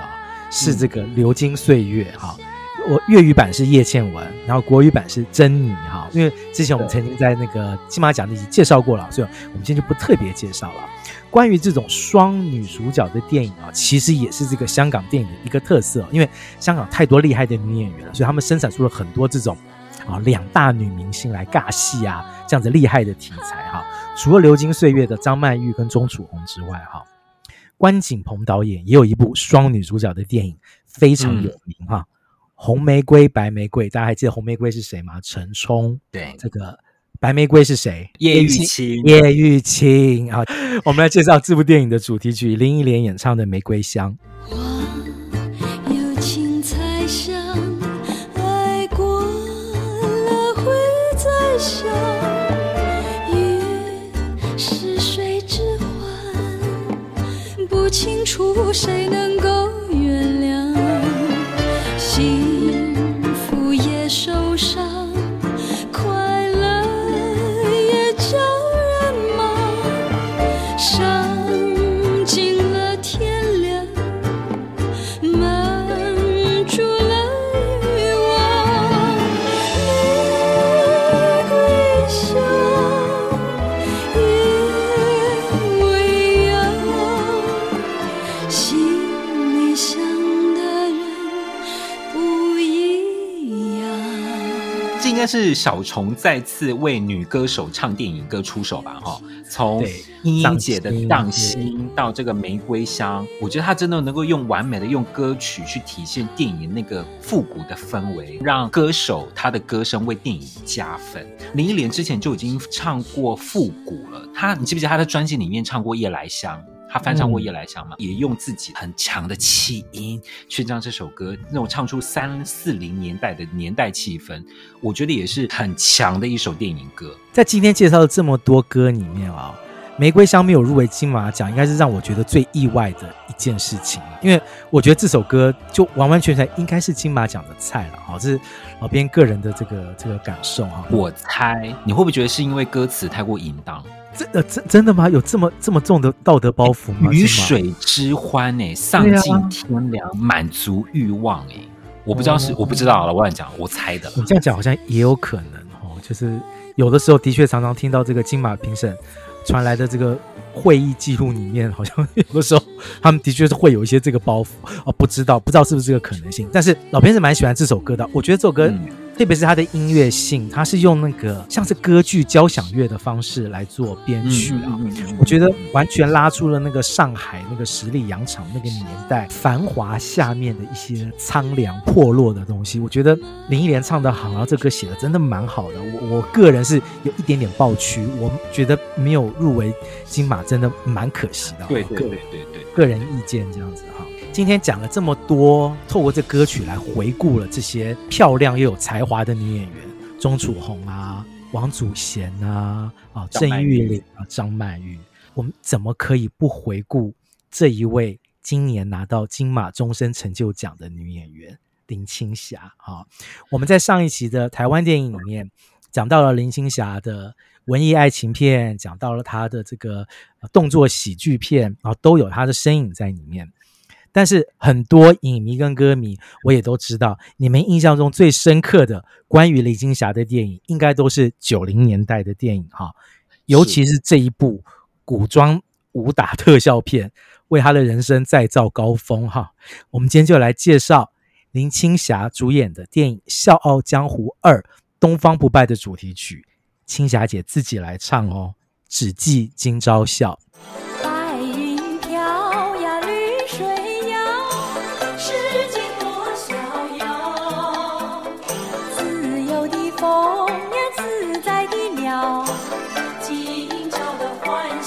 是这个《流金岁月》哈。我粤语版是叶倩文，然后国语版是珍妮哈。因为之前我们曾经在那个金马奖已经介绍过了，所以我们今天就不特别介绍了。关于这种双女主角的电影啊，其实也是这个香港电影的一个特色。因为香港太多厉害的女演员了，所以他们生产出了很多这种啊两大女明星来尬戏啊这样子厉害的题材哈。除了《流金岁月》的张曼玉跟钟楚红之外，哈，关锦鹏导演也有一部双女主角的电影非常有名哈，《红玫瑰白玫瑰》，大家还记得红玫瑰是谁吗？陈冲。对，这个。白玫瑰是谁？叶玉卿。叶玉卿啊，我们来介绍这部电影的主题曲，林忆莲演唱的《玫瑰香》。花有青菜香，爱过了会再想。月是水之欢，不清楚谁能是小虫再次为女歌手唱电影歌出手吧？哈，从英英姐的《荡心》到这个《玫瑰香》，我觉得她真的能够用完美的用歌曲去体现电影那个复古的氛围，让歌手她的歌声为电影加分。林忆莲之前就已经唱过复古了，她你记不记得她的专辑里面唱过《夜来香》？他翻唱过《夜来香》嘛，也用自己很强的气音去唱这首歌，那种唱出三四零年代的年代气氛，我觉得也是很强的一首电影歌。在今天介绍的这么多歌里面啊，《玫瑰香》没有入围金马奖，应该是让我觉得最意外的一件事情，因为我觉得这首歌就完完全全应该是金马奖的菜了。好，这是老编个人的这个这个感受啊。我猜你会不会觉得是因为歌词太过淫荡？真的真真的吗？有这么这么重的道德包袱吗？鱼水之欢哎，丧尽天良，满、啊、足欲望哎，我不知道是、哦、我不知道了，我乱讲，我猜的。你这样讲好像也有可能哦，就是有的时候的确常常听到这个金马评审传来的这个会议记录里面，好像有的时候他们的确是会有一些这个包袱哦，不知道不知道是不是这个可能性。但是老编是蛮喜欢这首歌的，我觉得这首歌。嗯特别是它的音乐性，它是用那个像是歌剧交响乐的方式来做编曲啊，嗯嗯嗯、我觉得完全拉出了那个上海那个十里洋场那个年代繁华下面的一些苍凉破落的东西。我觉得林忆莲唱的好，然后这歌写的真的蛮好的。我我个人是有一点点抱屈，我觉得没有入围金马真的蛮可惜的。对对对对对，个人意见这样子哈。今天讲了这么多，透过这歌曲来回顾了这些漂亮又有才华的女演员，钟楚红啊、王祖贤啊、啊郑裕玲啊、张曼玉，我们怎么可以不回顾这一位今年拿到金马终身成就奖的女演员林青霞？啊，我们在上一期的台湾电影里面讲到了林青霞的文艺爱情片，讲到了她的这个动作喜剧片，啊，都有她的身影在里面。但是很多影迷跟歌迷，我也都知道，你们印象中最深刻的关于林青霞的电影，应该都是九零年代的电影哈，尤其是这一部古装武打特效片，为她的人生再造高峰哈。我们今天就来介绍林青霞主演的电影《笑傲江湖二：东方不败》的主题曲，青霞姐自己来唱哦，只记今朝笑。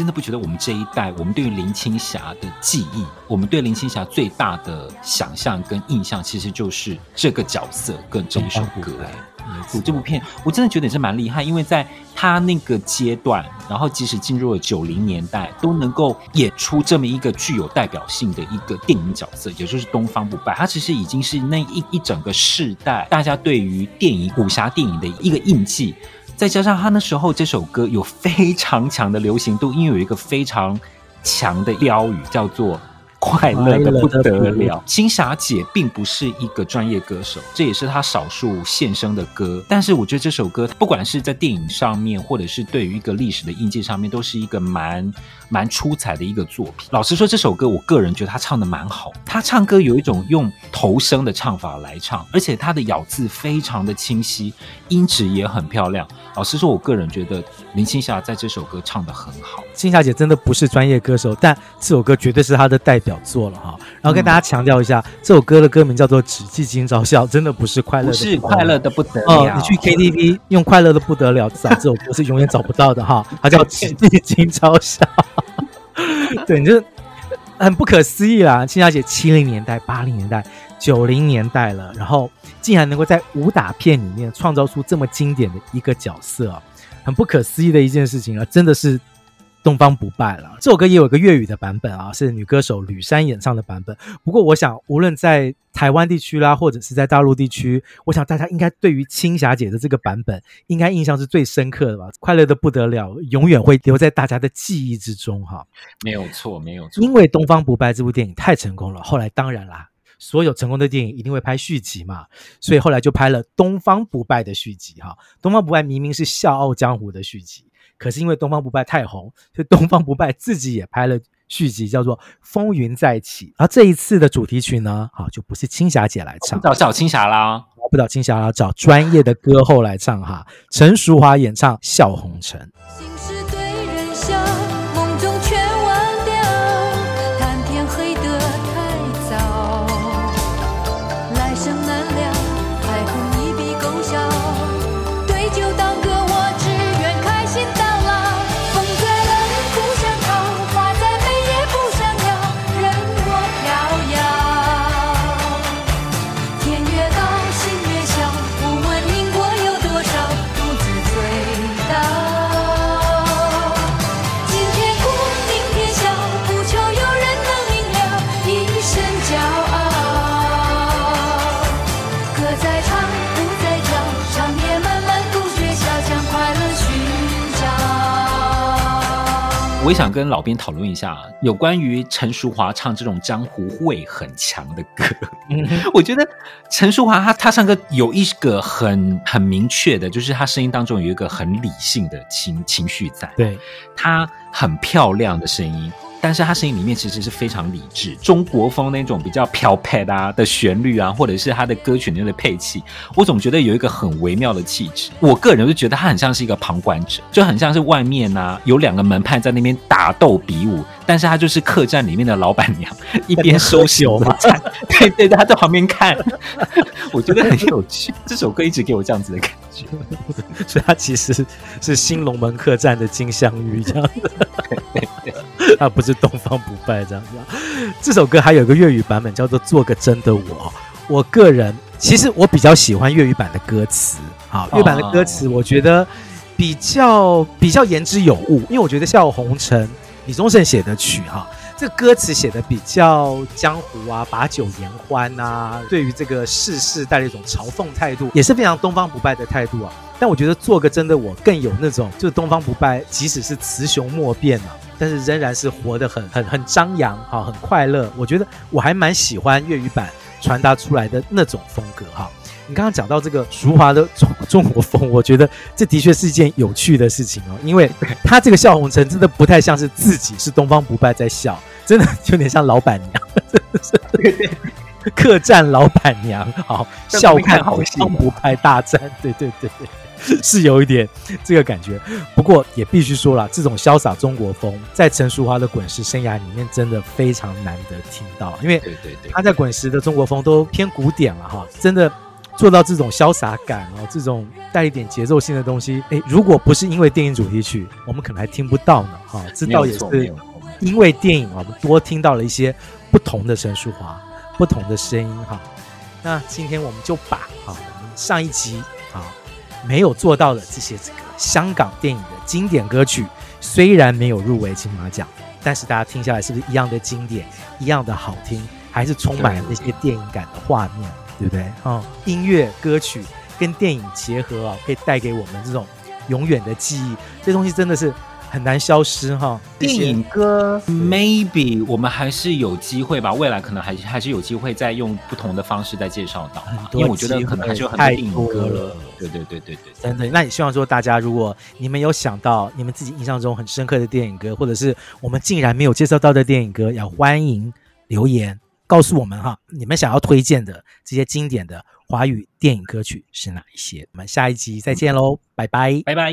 真的不觉得我们这一代，我们对于林青霞的记忆，我们对林青霞最大的想象跟印象，其实就是这个角色跟这一首歌。哎，这部片我真的觉得也是蛮厉害，因为在他那个阶段，然后即使进入了九零年代，都能够演出这么一个具有代表性的一个电影角色，也就是东方不败。他其实已经是那一一整个世代大家对于电影武侠电影的一个印记。再加上他那时候这首歌有非常强的流行度，因为有一个非常强的标语叫做。快乐的不得了。青霞姐并不是一个专业歌手，这也是她少数献声的歌。但是我觉得这首歌，不管是在电影上面，或者是对于一个历史的印记上面，都是一个蛮蛮出彩的一个作品。老实说，这首歌我个人觉得他唱的蛮好。他唱歌有一种用头声的唱法来唱，而且他的咬字非常的清晰，音质也很漂亮。老实说，我个人觉得林青霞在这首歌唱的很好。青霞姐真的不是专业歌手，但这首歌绝对是她的代表。表作了哈，然后跟大家强调一下，嗯、这首歌的歌名叫做《只记今朝笑》，真的不是快乐的，不是快乐的不得了。哦，你去 KTV 用快乐的不得了找这首歌是永远找不到的哈，它叫《只记今朝笑》。对，你就很不可思议啦，青霞姐七零年代、八零年代、九零年代了，然后竟然能够在武打片里面创造出这么经典的一个角色，很不可思议的一件事情啊，真的是。东方不败了。这首歌也有一个粤语的版本啊，是女歌手吕珊演唱的版本。不过，我想无论在台湾地区啦，或者是在大陆地区，我想大家应该对于青霞姐的这个版本，应该印象是最深刻的吧？快乐的不得了，永远会留在大家的记忆之中哈。没有错，没有错。因为《东方不败》这部电影太成功了，后来当然啦。所有成功的电影一定会拍续集嘛，所以后来就拍了《东方不败》的续集哈。《东方不败》明明是《笑傲江湖》的续集，可是因为《东方不败》太红，所以《东方不败》自己也拍了续集，叫做《风云再起》。而这一次的主题曲呢，好就不是青霞姐来唱，找找青霞啦，不找青霞啦，找专业的歌后来唱哈。陈淑桦演唱《笑红尘》。我也想跟老编讨论一下有关于陈淑华唱这种江湖味很强的歌。嗯，我觉得陈淑华她她唱歌有一个很很明确的，就是她声音当中有一个很理性的情情绪在。对，她很漂亮的声音。但是他声音里面其实是非常理智，中国风那种比较飘派啊的旋律啊，或者是他的歌曲里面的配器，我总觉得有一个很微妙的气质。我个人就觉得他很像是一个旁观者，就很像是外面啊有两个门派在那边打斗比武，但是他就是客栈里面的老板娘，一边收酒嘛，对 对对，他在旁边看，我觉得很有趣。这首歌一直给我这样子的感觉，所以他其实是新龙门客栈的金镶玉这样子。啊不是东方不败这样子。这首歌还有一个粤语版本，叫做《做个真的我》。我个人其实我比较喜欢粤语版的歌词。好，粤语版的歌词我觉得比较比较言之有物，因为我觉得《笑红尘》李宗盛写的曲哈，这歌词写的比较江湖啊，把酒言欢啊，对于这个世事带了一种嘲讽态度，也是非常东方不败的态度啊。但我觉得做个真的我更有那种，就是东方不败，即使是雌雄莫辨啊，但是仍然是活得很很很张扬哈，很快乐。我觉得我还蛮喜欢粤语版传达出来的那种风格哈。你刚刚讲到这个俗华的中 中国风，我觉得这的确是一件有趣的事情哦，因为他这个笑红尘真的不太像是自己是东方不败在笑，真的有点像老板娘，真的是对对。客栈老板娘，好笑看东方不败大战，对对对对，是有一点这个感觉。不过也必须说了，这种潇洒中国风，在陈淑华的滚石生涯里面，真的非常难得听到。因为他在滚石的中国风都偏古典了哈，真的做到这种潇洒感哦，这种带一点节奏性的东西，诶，如果不是因为电影主题曲，我们可能还听不到呢。哈，这倒也是因为电影啊，我们多听到了一些不同的陈淑华。不同的声音哈，那今天我们就把哈我们上一集啊没有做到的这些这个香港电影的经典歌曲，虽然没有入围金马奖，但是大家听下来是不是一样的经典，一样的好听，还是充满了那些电影感的画面，对不对？啊，音乐歌曲跟电影结合啊，可以带给我们这种永远的记忆，这东西真的是。很难消失哈。电影歌，maybe 我们还是有机会吧。未来可能还还是有机会再用不同的方式再介绍到，因为我觉得可能还是有很多电影歌了。对对对对对，真的。那也希望说大家，如果你们有想到你们自己印象中很深刻的电影歌，或者是我们竟然没有介绍到的电影歌，要欢迎留言告诉我们哈。你们想要推荐的这些经典的华语电影歌曲是哪一些？我们下一集再见喽，拜拜，拜拜。